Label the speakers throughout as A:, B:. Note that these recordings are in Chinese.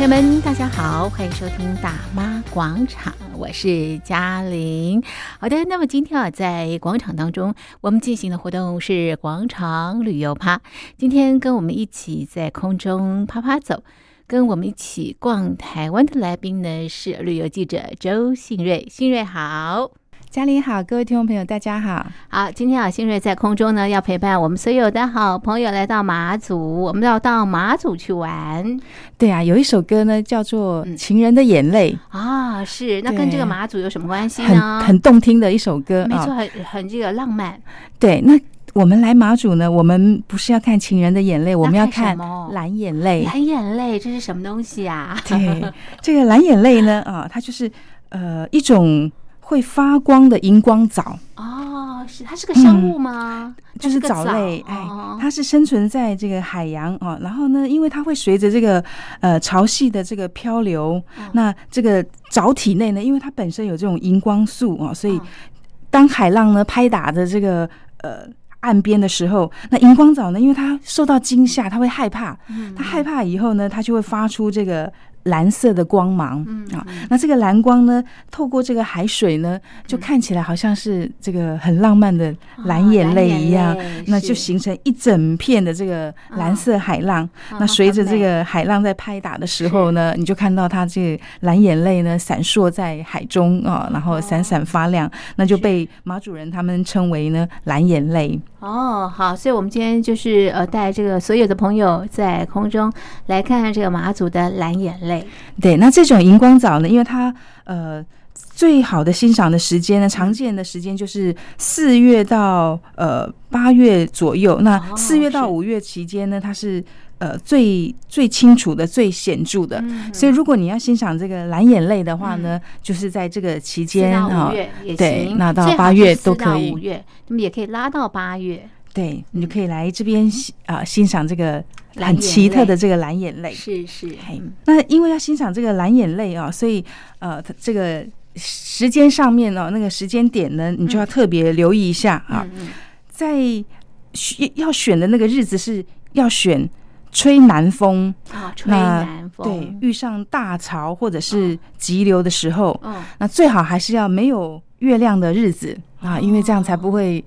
A: 朋友们，大家好，欢迎收听《大妈广场》，我是嘉玲。好的，那么今天啊，在广场当中，我们进行的活动是广场旅游趴。今天跟我们一起在空中趴趴走，跟我们一起逛台湾的来宾呢是旅游记者周信瑞，信瑞好。
B: 嘉玲好，各位听众朋友，大家好。
A: 好，今天啊，新瑞在空中呢，要陪伴我们所有的好朋友来到马祖，我们要到马祖去玩。
B: 对啊，有一首歌呢，叫做《情人的眼泪》
A: 啊，是那跟这个马祖有什么关系呢？
B: 很很动听的一首歌，
A: 没错，很很这个浪漫。
B: 对，那我们来马祖呢，我们不是要看情人的眼泪，我们要看蓝眼泪。
A: 蓝眼泪，这是什么东西啊？
B: 对，这个蓝眼泪呢，啊，它就是呃一种。会发光的荧光藻
A: 哦，是它是个生物吗？
B: 嗯、就是藻类，哎，它是生存在这个海洋哦。然后呢，因为它会随着这个呃潮汐的这个漂流，哦、那这个藻体内呢，因为它本身有这种荧光素啊、哦，所以当海浪呢拍打着这个呃岸边的时候，那荧光藻呢，因为它受到惊吓，它会害怕，它害怕以后呢，它就会发出这个。蓝色的光芒，嗯啊，那这个蓝光呢，透过这个海水呢，就看起来好像是这个很浪漫的蓝眼泪一样，那就形成一整片的这个蓝色海浪。那随着这个海浪在拍打的时候呢，你就看到它这个蓝眼泪呢闪烁在海中啊，然后闪闪发亮，那就被马主人他们称为呢蓝眼泪。
A: 哦，好，所以我们今天就是呃带这个所有的朋友在空中来看看这个马祖的蓝眼泪。
B: 对，那这种荧光藻呢，因为它呃最好的欣赏的时间呢，常见的时间就是四月到呃八月左右。那四月到五月期间呢，它是呃最最清楚的、最显著的。所以如果你要欣赏这个蓝眼泪的话呢，就是在这个期间啊，对，那到八月都可以。
A: 五月，那么也可以拉到八月。
B: 对，你就可以来这边啊欣赏这个很奇特的这个蓝眼泪。
A: 是是，
B: 那因为要欣赏这个蓝眼泪啊，所以呃，这个时间上面呢，那个时间点呢，你就要特别留意一下啊。在选要选的那个日子是要选吹南风
A: 啊，吹南风。
B: 对，遇上大潮或者是急流的时候，那最好还是要没有月亮的日子。啊，因为这样才不会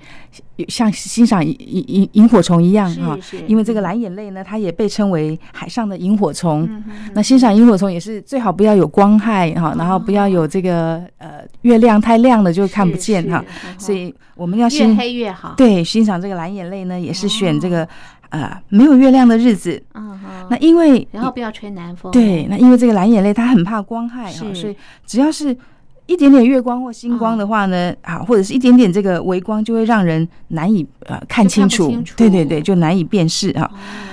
B: 像欣赏萤萤萤火虫一样哈。因为这个蓝眼泪呢，它也被称为海上的萤火虫。那欣赏萤火虫也是最好不要有光害哈，然后不要有这个呃月亮太亮了就看不见哈。所以我们要
A: 越黑越好。
B: 对，欣赏这个蓝眼泪呢，也是选这个呃没有月亮的日子。嗯，那因为
A: 然后不要吹南风。
B: 对，那因为这个蓝眼泪它很怕光害哈，所以只要是。一点点月光或星光的话呢，啊，或者是一点点这个微光，就会让人难以呃看清楚。对对对，就难以辨识啊。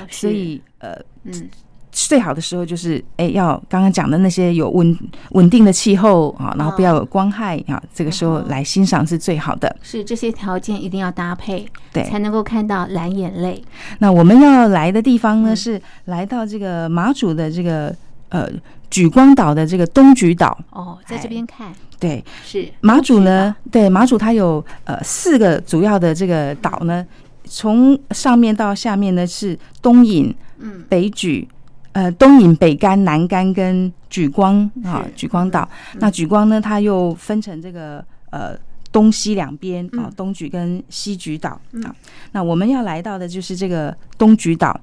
B: 所以呃，嗯，最好的时候就是哎，要刚刚讲的那些有稳稳定的气候啊，然后不要有光害啊，这个时候来欣赏是最好的。
A: 是这些条件一定要搭配，对，才能够看到蓝眼泪。
B: 那我们要来的地方呢，是来到这个马祖的这个呃。莒光岛的这个东举岛。
A: 哦，在这边看，
B: 对，
A: 是。
B: 马祖呢，对马祖它有呃四个主要的这个岛呢，从上面到下面呢是东引、嗯。北举，呃东引、北干、南干跟举光啊，举光岛。那举光呢，它又分成这个呃。东西两边啊，东莒跟西莒岛啊，那我们要来到的就是这个东莒岛。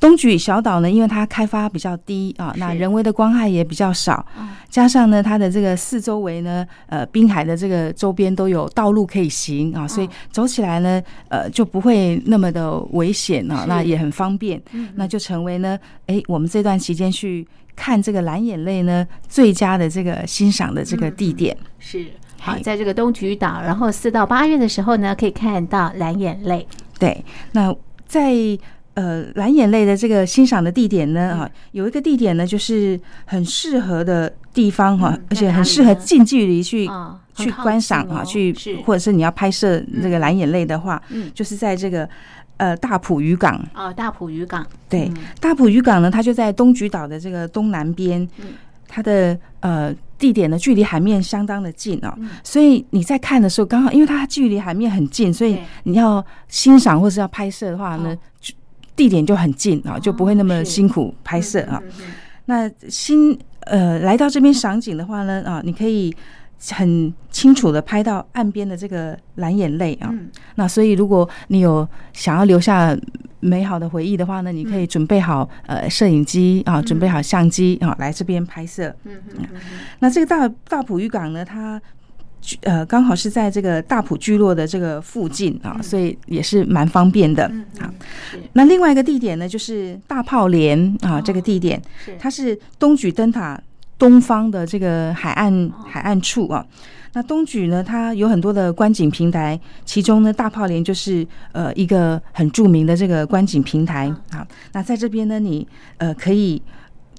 B: 东莒小岛呢，因为它开发比较低啊，那人为的光害也比较少，加上呢，它的这个四周围呢，呃，滨海的这个周边都有道路可以行啊，所以走起来呢，呃，就不会那么的危险啊，那也很方便，那就成为呢，哎，我们这段期间去看这个蓝眼泪呢，最佳的这个欣赏的这个地点。
A: 是。好，在这个东莒岛，然后四到八月的时候呢，可以看到蓝眼泪。
B: 对，那在呃蓝眼泪的这个欣赏的地点呢，啊，有一个地点呢，就是很适合的地方哈，而且很适合近距离去去观赏啊，去或者是你要拍摄这个蓝眼泪的话，嗯，就是在这个呃大埔渔港。
A: 啊，大埔渔港。
B: 对，大埔渔港呢，它就在东莒岛的这个东南边。它的呃地点呢，距离海面相当的近啊，所以你在看的时候，刚好因为它距离海面很近，所以你要欣赏或是要拍摄的话呢，地点就很近啊，就不会那么辛苦拍摄啊。那新呃来到这边赏景的话呢，啊，你可以很清楚的拍到岸边的这个蓝眼泪啊。嗯、那所以如果你有想要留下美好的回忆的话呢，你可以准备好呃摄影机啊，准备好相机啊，来这边拍摄。嗯嗯嗯。那这个大大埔渔港呢，它呃刚好是在这个大埔聚落的这个附近啊，所以也是蛮方便的啊。那另外一个地点呢，就是大炮连啊，这个地点它是东举灯塔东方的这个海岸海岸处啊。那东莒呢，它有很多的观景平台，其中呢，大炮连就是呃一个很著名的这个观景平台啊。那在这边呢，你呃可以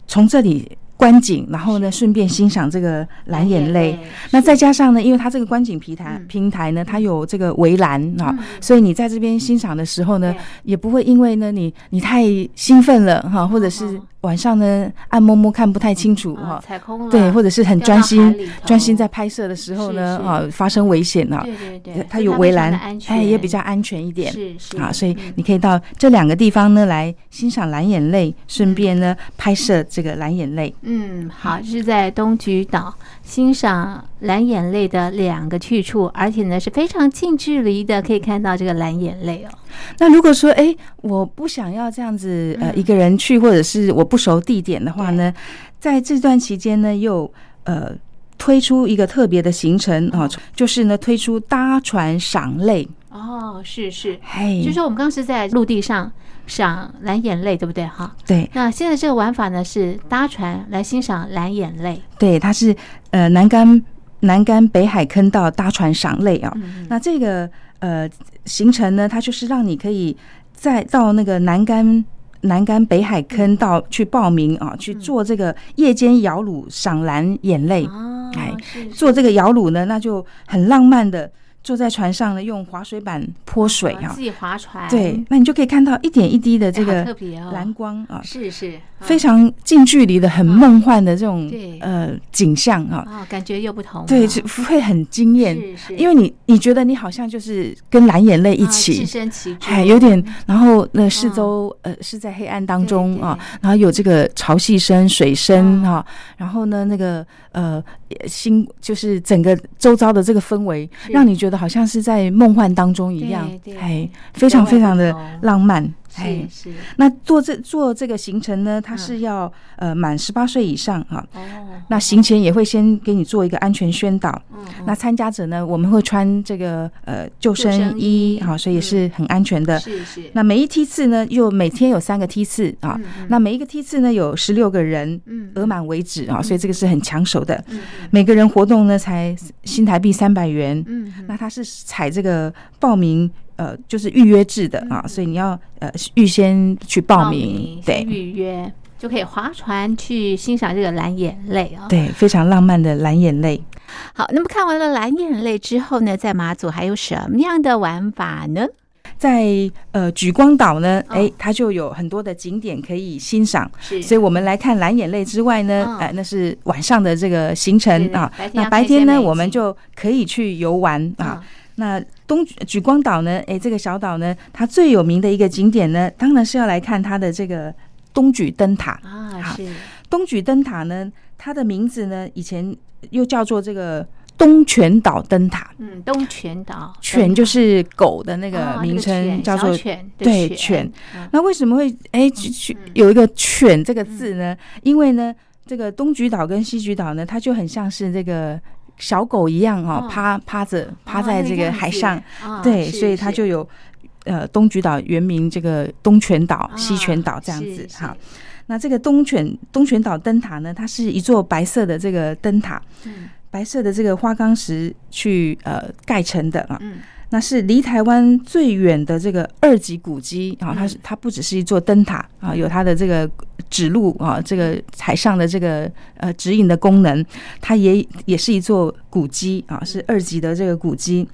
B: 从这里。观景，然后呢，顺便欣赏这个蓝眼泪。那再加上呢，因为它这个观景平台平台呢，它有这个围栏啊，所以你在这边欣赏的时候呢，也不会因为呢你你太兴奋了哈，或者是。晚上呢，暗摸摸看不太清楚哈，
A: 踩空了，
B: 对，或者是很专心专心在拍摄的时候呢，啊，发生危险了，
A: 对对对，
B: 它有围栏，哎，也比较安全一点，
A: 是是
B: 啊，所以你可以到这两个地方呢来欣赏蓝眼泪，顺便呢拍摄这个蓝眼泪。
A: 嗯，好，是在东莒岛欣赏蓝眼泪的两个去处，而且呢是非常近距离的可以看到这个蓝眼泪哦。
B: 那如果说哎，我不想要这样子呃一个人去，或者是我不熟地点的话呢，在这段期间呢，又呃推出一个特别的行程啊，就是呢推出搭船赏泪
A: 哦，是是，嘿，就是说我们刚刚是在陆地上赏蓝眼泪，对不对哈？
B: 对。
A: 那现在这个玩法呢是搭船来欣赏蓝眼泪，
B: 对，它是呃南竿南竿北海坑道搭船赏泪啊，那这个。呃，行程呢，它就是让你可以再到那个南竿南竿北海坑道去报名啊，去做这个夜间摇橹赏蓝眼泪。哎，做这个摇橹呢，那就很浪漫的。坐在船上呢，用滑水板泼水啊，
A: 自己划船。
B: 对，那你就可以看到一点一滴的这个蓝光啊，
A: 是是，
B: 非常近距离的、很梦幻的这种呃景象啊，
A: 感觉又不同。
B: 对，就会很惊艳，因为你你觉得你好像就是跟蓝眼泪一起，
A: 置身其中，
B: 哎，有点。然后那四周呃是在黑暗当中啊，然后有这个潮汐声、水声啊，然后呢那个呃星就是整个周遭的这个氛围，让你觉得。好像是在梦幻当中一样，哎，非常非常的浪漫。哎，是。那做这做这个行程呢，它是要呃满十八岁以上哈。哦。那行前也会先给你做一个安全宣导。嗯。那参加者呢，我们会穿这个呃救生衣，好，所以也是很安全的。是是。那每一梯次呢，又每天有三个梯次啊。那每一个梯次呢，有十六个人，嗯，额满为止啊，所以这个是很抢手的。嗯。每个人活动呢，才新台币三百元。嗯。那他是采这个报名。呃，就是预约制的啊，所以你要呃预先去报名，对，
A: 预约就可以划船去欣赏这个蓝眼泪啊，
B: 对，非常浪漫的蓝眼泪。
A: 好，那么看完了蓝眼泪之后呢，在马祖还有什么样的玩法呢？
B: 在呃举光岛呢，哎，它就有很多的景点可以欣赏，是，所以我们来看蓝眼泪之外呢，哎，那是晚上的这个行程啊，那白天呢，我们就可以去游玩啊。那东举光岛呢？哎，这个小岛呢，它最有名的一个景点呢，当然是要来看它的这个东举灯塔啊。是东举灯塔呢，它的名字呢，以前又叫做这个东泉岛灯塔。嗯，
A: 东泉岛，
B: 犬就是狗的那个名称，叫做
A: 犬。
B: 对，犬。那为什么会哎有一个犬这个字呢？因为呢，这个东莒岛跟西莒岛呢，它就很像是这个。小狗一样哦，趴趴着趴在这个海上，对，所以它就有呃东菊岛原名这个东泉岛、西泉岛这样子哈。那这个东泉东泉岛灯塔呢，它是一座白色的这个灯塔，白色的这个花岗石去呃盖成的啊。那是离台湾最远的这个二级古迹啊，它是它不只是一座灯塔啊，有它的这个指路啊，这个海上的这个呃指引的功能，它也也是一座古迹啊，是二级的这个古迹。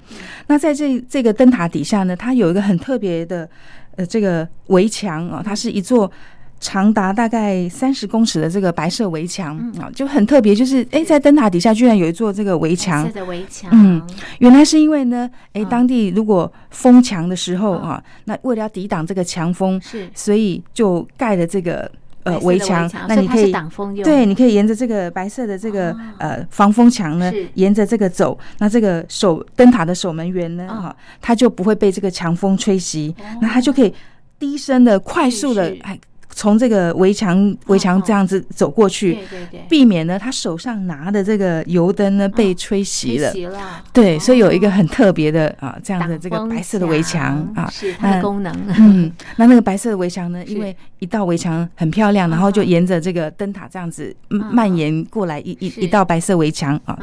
B: 那在这这个灯塔底下呢，它有一个很特别的呃这个围墙啊，它是一座。长达大概三十公尺的这个白色围墙啊，就很特别。就是哎，在灯塔底下居然有一座这个围墙。
A: 白色的围墙。
B: 嗯，原来是因为呢，哎，当地如果风强的时候啊，那为了要抵挡这个强风，是，所以就盖了这个呃围墙，那你可以
A: 挡风用。
B: 对，你可以沿着这个白色的这个呃防风墙呢，沿着这个走，那这个守灯塔的守门员呢，哈，他就不会被这个强风吹袭，那他就可以低声的、快速的哎。从这个围墙围墙这样子走过去，对对对，避免呢他手上拿的这个油灯呢被吹熄了。吹熄了。对，所以有一个很特别的啊这样的这个白色的围墙啊，
A: 是它的功能。
B: 嗯，那那个白色的围墙呢，因为一道围墙很漂亮，然后就沿着这个灯塔这样子蔓延过来一一一道白色围墙啊。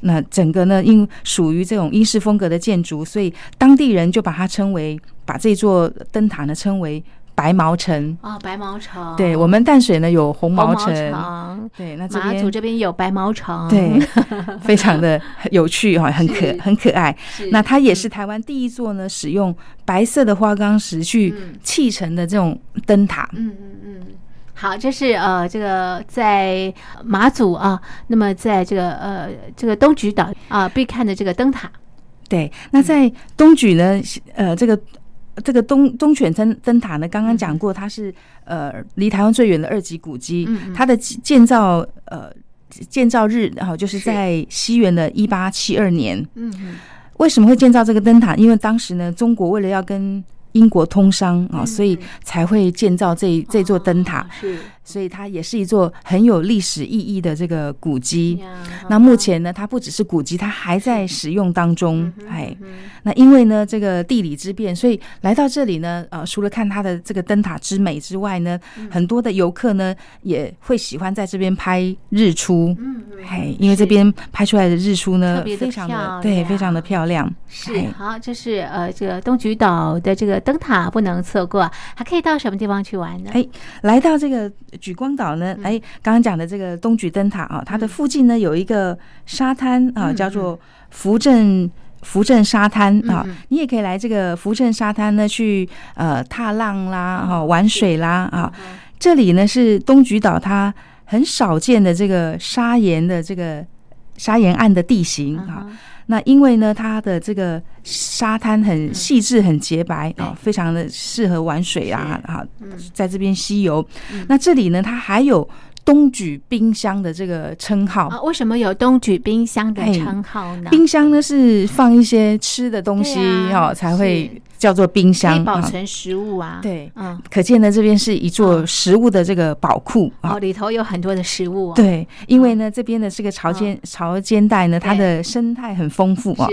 B: 那整个呢，因属于这种英式风格的建筑，所以当地人就把它称为，把这座灯塔呢称为。白毛城
A: 哦，白毛城。
B: 对，我们淡水呢有红毛城，
A: 对，那马祖这边有白毛城，
B: 对，非常的有趣哈，很可很可爱。那它也是台湾第一座呢使用白色的花岗石去砌成的这种灯塔。
A: 嗯嗯嗯，好，这是呃这个在马祖啊，那么在这个呃这个东莒岛啊必看的这个灯塔。
B: 对，那在东莒呢，呃这个。这个东东犬灯灯塔呢，刚刚讲过，它是呃离台湾最远的二级古迹。它的建造呃建造日，然后就是在西元的一八七二年。嗯，为什么会建造这个灯塔？因为当时呢，中国为了要跟英国通商啊，所以才会建造这这座灯塔。是。所以它也是一座很有历史意义的这个古迹。那目前呢，它不只是古迹，它还在使用当中。哎，那因为呢，这个地理之变，所以来到这里呢，呃，除了看它的这个灯塔之美之外呢，很多的游客呢也会喜欢在这边拍日出。嗯，哎，因为这边拍出来的日出呢，非常的对，非常的漂亮。
A: 是，好，这是呃，这个东莒岛的这个灯塔不能错过。还可以到什么地方去玩呢？
B: 哎，来到这个。莒光岛呢？哎，刚刚讲的这个东莒灯塔啊，它的附近呢有一个沙滩啊，叫做福镇福镇沙滩啊。你也可以来这个福镇沙滩呢，去呃踏浪啦，哈玩水啦啊。这里呢是东莒岛它很少见的这个砂岩的这个砂岩岸的地形啊。那因为呢，它的这个沙滩很细致、很洁白啊，非常的适合玩水啊啊，在这边溪游。那这里呢，它还有东举冰箱的这个称号啊。
A: 为什么有东举冰箱的称号呢？
B: 冰箱呢是放一些吃的东西哦，才会。叫做冰箱，可以
A: 保存食物啊。
B: 对，嗯，可见呢，这边是一座食物的这个宝库
A: 哦，里头有很多的食物。
B: 对，因为呢，这边的这个潮间潮间带呢，它的生态很丰富啊。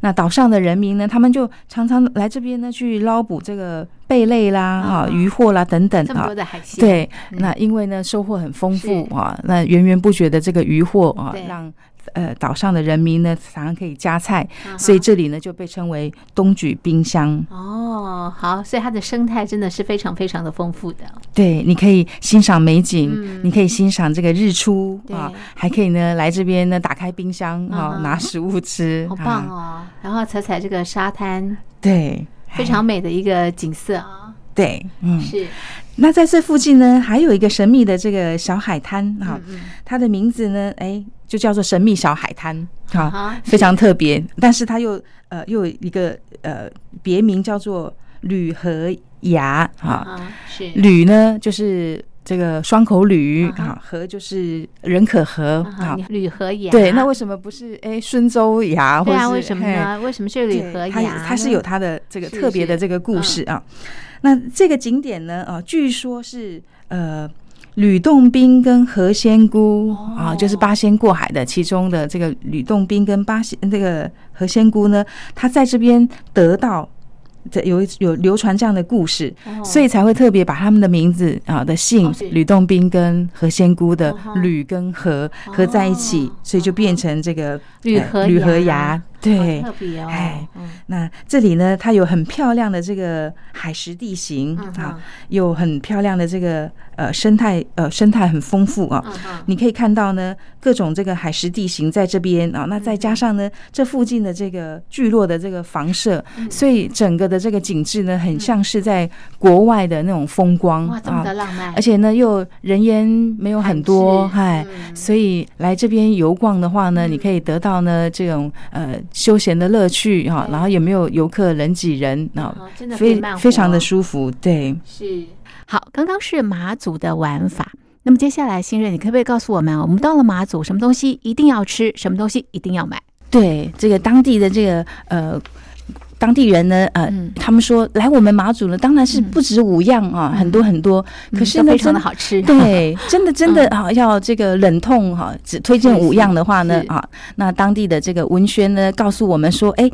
B: 那岛上的人民呢，他们就常常来这边呢去捞捕这个贝类啦、啊鱼货啦等等啊。这么
A: 多的海鲜。
B: 对，那因为呢收获很丰富啊，那源源不绝的这个渔货啊，让。呃，岛上的人民呢，常常可以加菜，所以这里呢就被称为东莒冰箱。
A: 哦，好，所以它的生态真的是非常非常的丰富的。
B: 对，你可以欣赏美景，你可以欣赏这个日出啊，还可以呢来这边呢打开冰箱啊，拿食物吃，
A: 好棒哦。然后踩踩这个沙滩，
B: 对，
A: 非常美的一个景色啊。
B: 对，嗯，是。那在这附近呢，还有一个神秘的这个小海滩哈，它的名字呢，哎。就叫做神秘小海滩，哈，非常特别。但是它又呃又有一个呃别名叫做铝河崖，哈，是铝呢就是这个双口吕啊，和就是人可和，
A: 啊，吕和牙。
B: 对，那为什么不是哎孙周牙？
A: 对啊，为什么呢？为什么是吕和牙？
B: 它它是有它的这个特别的这个故事啊。那这个景点呢，啊，据说是呃。吕洞宾跟何仙姑啊，就是八仙过海的其中的这个吕洞宾跟八仙这个何仙姑呢，他在这边得到这有有流传这样的故事，所以才会特别把他们的名字啊的姓吕洞宾跟何仙姑的吕跟何合在一起，所以就变成这个
A: 閭河
B: 閭河崖。对，
A: 特别哦。
B: 哎，那这里呢，它有很漂亮的这个海蚀地形啊，有很漂亮的这个呃生态，呃生态很丰富啊。你可以看到呢，各种这个海蚀地形在这边啊。那再加上呢，这附近的这个聚落的这个房舍，所以整个的这个景致呢，很像是在国外的那种风光啊，
A: 这么的浪漫。
B: 而且呢，又人烟没有很多，嗨，所以来这边游逛的话呢，你可以得到呢这种呃。休闲的乐趣哈，然后也没有游客人挤人啊？非非常的舒服，对，
A: 是好。刚刚是马祖的玩法，那么接下来新锐，你可不可以告诉我们，我们到了马祖，什么东西一定要吃，什么东西一定要买？
B: 对，这个当地的这个呃。当地人呢，呃，嗯、他们说来我们马祖呢，当然是不止五样啊，嗯、很多很多。嗯、可是呢，
A: 非常的好吃。
B: 对，真的真的啊，要这个忍痛哈，只推荐五样的话呢，啊，那当地的这个文宣呢，告诉我们说，哎，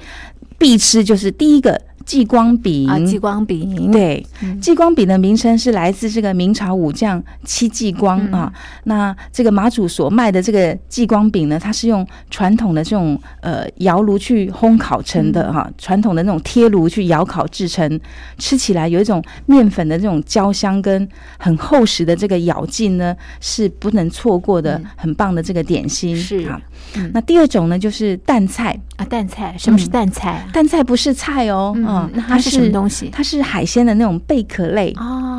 B: 必吃就是第一个。继光饼
A: 啊，继光饼
B: 对，继光饼的名称是来自这个明朝武将戚继光啊。那这个马祖所卖的这个继光饼呢，它是用传统的这种呃窑炉去烘烤成的哈，传统的那种贴炉去窑烤制成，吃起来有一种面粉的这种焦香跟很厚实的这个咬劲呢，是不能错过的，很棒的这个点心
A: 是。
B: 啊。那第二种呢，就是淡菜。
A: 啊，淡菜，什么是淡菜？
B: 淡菜不是菜哦。
A: 那它是什么东西？
B: 它是海鲜的那种贝壳类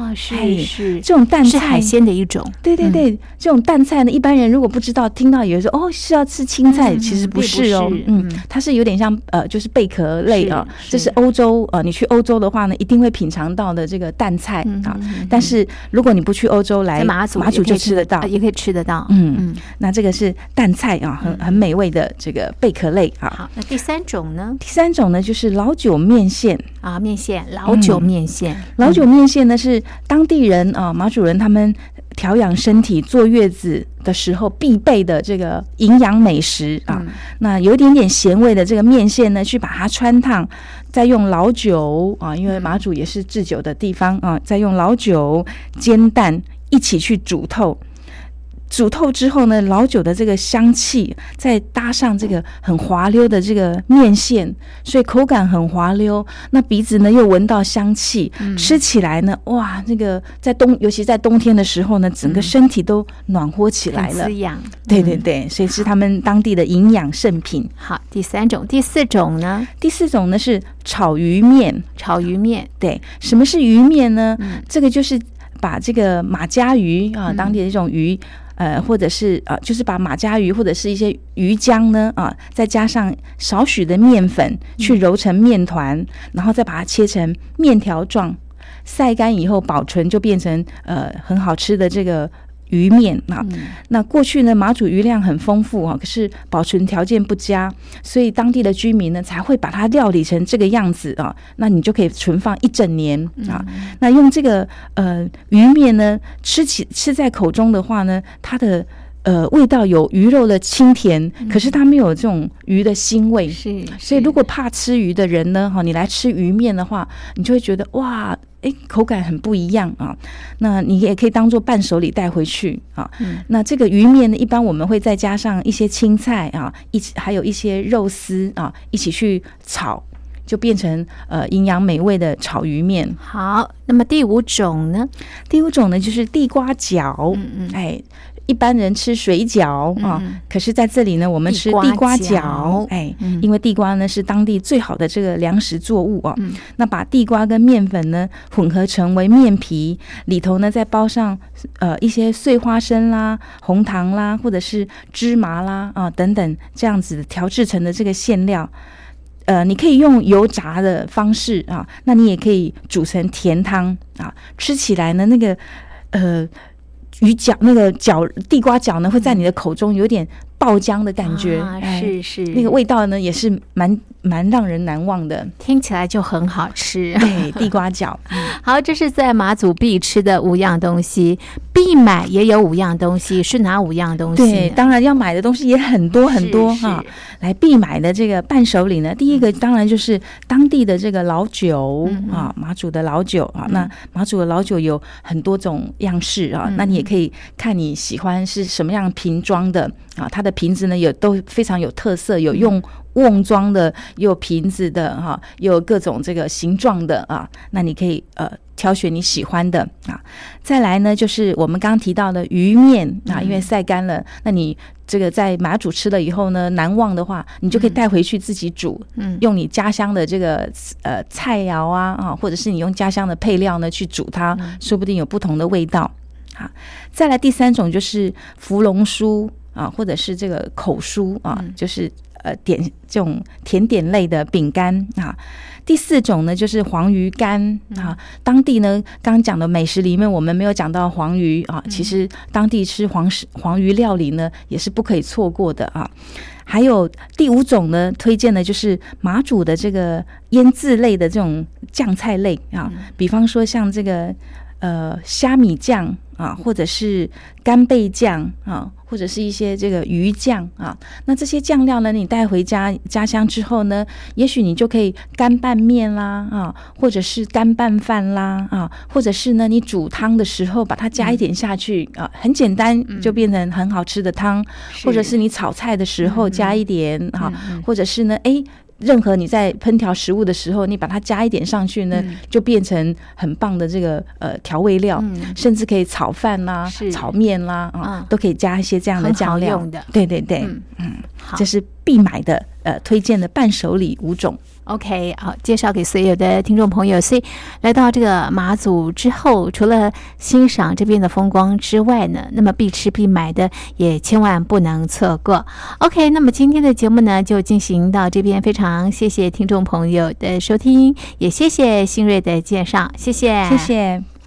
A: 啊，是是
B: 这种淡菜
A: 是海鲜的一种。
B: 对对对，这种淡菜呢，一般人如果不知道，听到以为说哦是要吃青菜，其实不是哦。嗯，它是有点像呃，就是贝壳类啊。这是欧洲呃，你去欧洲的话呢，一定会品尝到的这个淡菜啊。但是如果你不去欧洲来马祖，马祖就吃得到，
A: 也可以吃得到。
B: 嗯嗯，那这个是淡菜啊，很很美味的这个贝壳类啊。
A: 好，那第三种呢？
B: 第三种呢，就是老酒面线。
A: 啊，面线，老酒面线，
B: 嗯、老酒面线呢是当地人啊，马主人他们调养身体、坐月子的时候必备的这个营养美食啊。嗯、那有一点点咸味的这个面线呢，去把它穿烫，再用老酒啊，因为马祖也是制酒的地方啊，再用老酒煎蛋一起去煮透。煮透之后呢，老酒的这个香气，再搭上这个很滑溜的这个面线，所以口感很滑溜。那鼻子呢又闻到香气，嗯、吃起来呢，哇，那个在冬，尤其在冬天的时候呢，整个身体都暖和起来了。滋养，对对对，所以是他们当地的营养圣品。
A: 好，第三种，第四种呢？
B: 第四种呢是炒鱼面。
A: 炒鱼面，
B: 对，什么是鱼面呢？嗯、这个就是把这个马家鱼啊，当地的这种鱼。嗯呃，或者是呃，就是把马家鱼或者是一些鱼浆呢，啊，再加上少许的面粉去揉成面团，然后再把它切成面条状，晒干以后保存，就变成呃很好吃的这个。鱼面啊，那过去呢，马祖鱼量很丰富啊，可是保存条件不佳，所以当地的居民呢才会把它料理成这个样子啊。那你就可以存放一整年啊。那用这个呃鱼面呢，吃起吃在口中的话呢，它的呃味道有鱼肉的清甜，可是它没有这种鱼的腥味。是，所以如果怕吃鱼的人呢，哈，你来吃鱼面的话，你就会觉得哇。诶，口感很不一样啊！那你也可以当做伴手礼带回去啊。嗯、那这个鱼面呢，一般我们会再加上一些青菜啊，一起还有一些肉丝啊，一起去炒，就变成呃营养美味的炒鱼面。
A: 好，那么第五种呢？
B: 第五种呢就是地瓜饺。嗯嗯，哎。一般人吃水饺啊，可是在这里呢，我们吃地瓜饺。哎，因为地瓜呢是当地最好的这个粮食作物啊。那把地瓜跟面粉呢混合成为面皮，里头呢再包上呃一些碎花生啦、红糖啦，或者是芝麻啦啊等等这样子调制成的这个馅料。呃，你可以用油炸的方式啊，那你也可以煮成甜汤啊，吃起来呢那个呃。鱼角那个角地瓜角呢，会在你的口中有点爆浆的感觉，
A: 啊、是是，
B: 那个味道呢也是蛮蛮让人难忘的，
A: 听起来就很好吃。
B: 对，地瓜饺。
A: 好，这是在马祖必吃的五样东西，必买也有五样东西，是哪五样东西？
B: 对，当然要买的东西也很多很多哈。来必买的这个伴手礼呢，第一个当然就是当地的这个老酒啊，马祖的老酒啊。那马祖的老酒有很多种样式啊，那你也可以看你喜欢是什么样瓶装的啊，它的瓶子呢有都非常有特色，有用。瓮装的，有瓶子的哈，有各种这个形状的啊，那你可以呃挑选你喜欢的啊。再来呢，就是我们刚刚提到的鱼面啊，因为晒干了，那你这个在马祖吃了以后呢，难忘的话，你就可以带回去自己煮，嗯，用你家乡的这个呃菜肴啊啊，或者是你用家乡的配料呢去煮它，说不定有不同的味道。好，再来第三种就是芙蓉酥啊，或者是这个口酥啊，就是。呃点这种甜点类的饼干啊。第四种呢，就是黄鱼干啊。当地呢，刚刚讲的美食里面，我们没有讲到黄鱼啊。其实当地吃黄食黄鱼料理呢，也是不可以错过的啊。还有第五种呢，推荐的就是马祖的这个腌制类的这种酱菜类啊，比方说像这个呃虾米酱。啊，或者是干贝酱啊，或者是一些这个鱼酱啊，那这些酱料呢，你带回家家乡之后呢，也许你就可以干拌面啦啊，或者是干拌饭啦啊，或者是呢，你煮汤的时候把它加一点下去、嗯、啊，很简单就变成很好吃的汤，嗯、或者是你炒菜的时候加一点啊，或者是呢，哎。任何你在烹调食物的时候，你把它加一点上去呢，嗯、就变成很棒的这个呃调味料，嗯、甚至可以炒饭啦、是。炒面啦啊，嗯、都可以加一些这样的酱料。对对对，嗯，这是必买的呃推荐的伴手礼五种。
A: OK，好，介绍给所有的听众朋友。所以来到这个马祖之后，除了欣赏这边的风光之外呢，那么必吃必买的也千万不能错过。OK，那么今天的节目呢就进行到这边，非常谢谢听众朋友的收听，也谢谢新锐的介绍，谢谢，
B: 谢谢。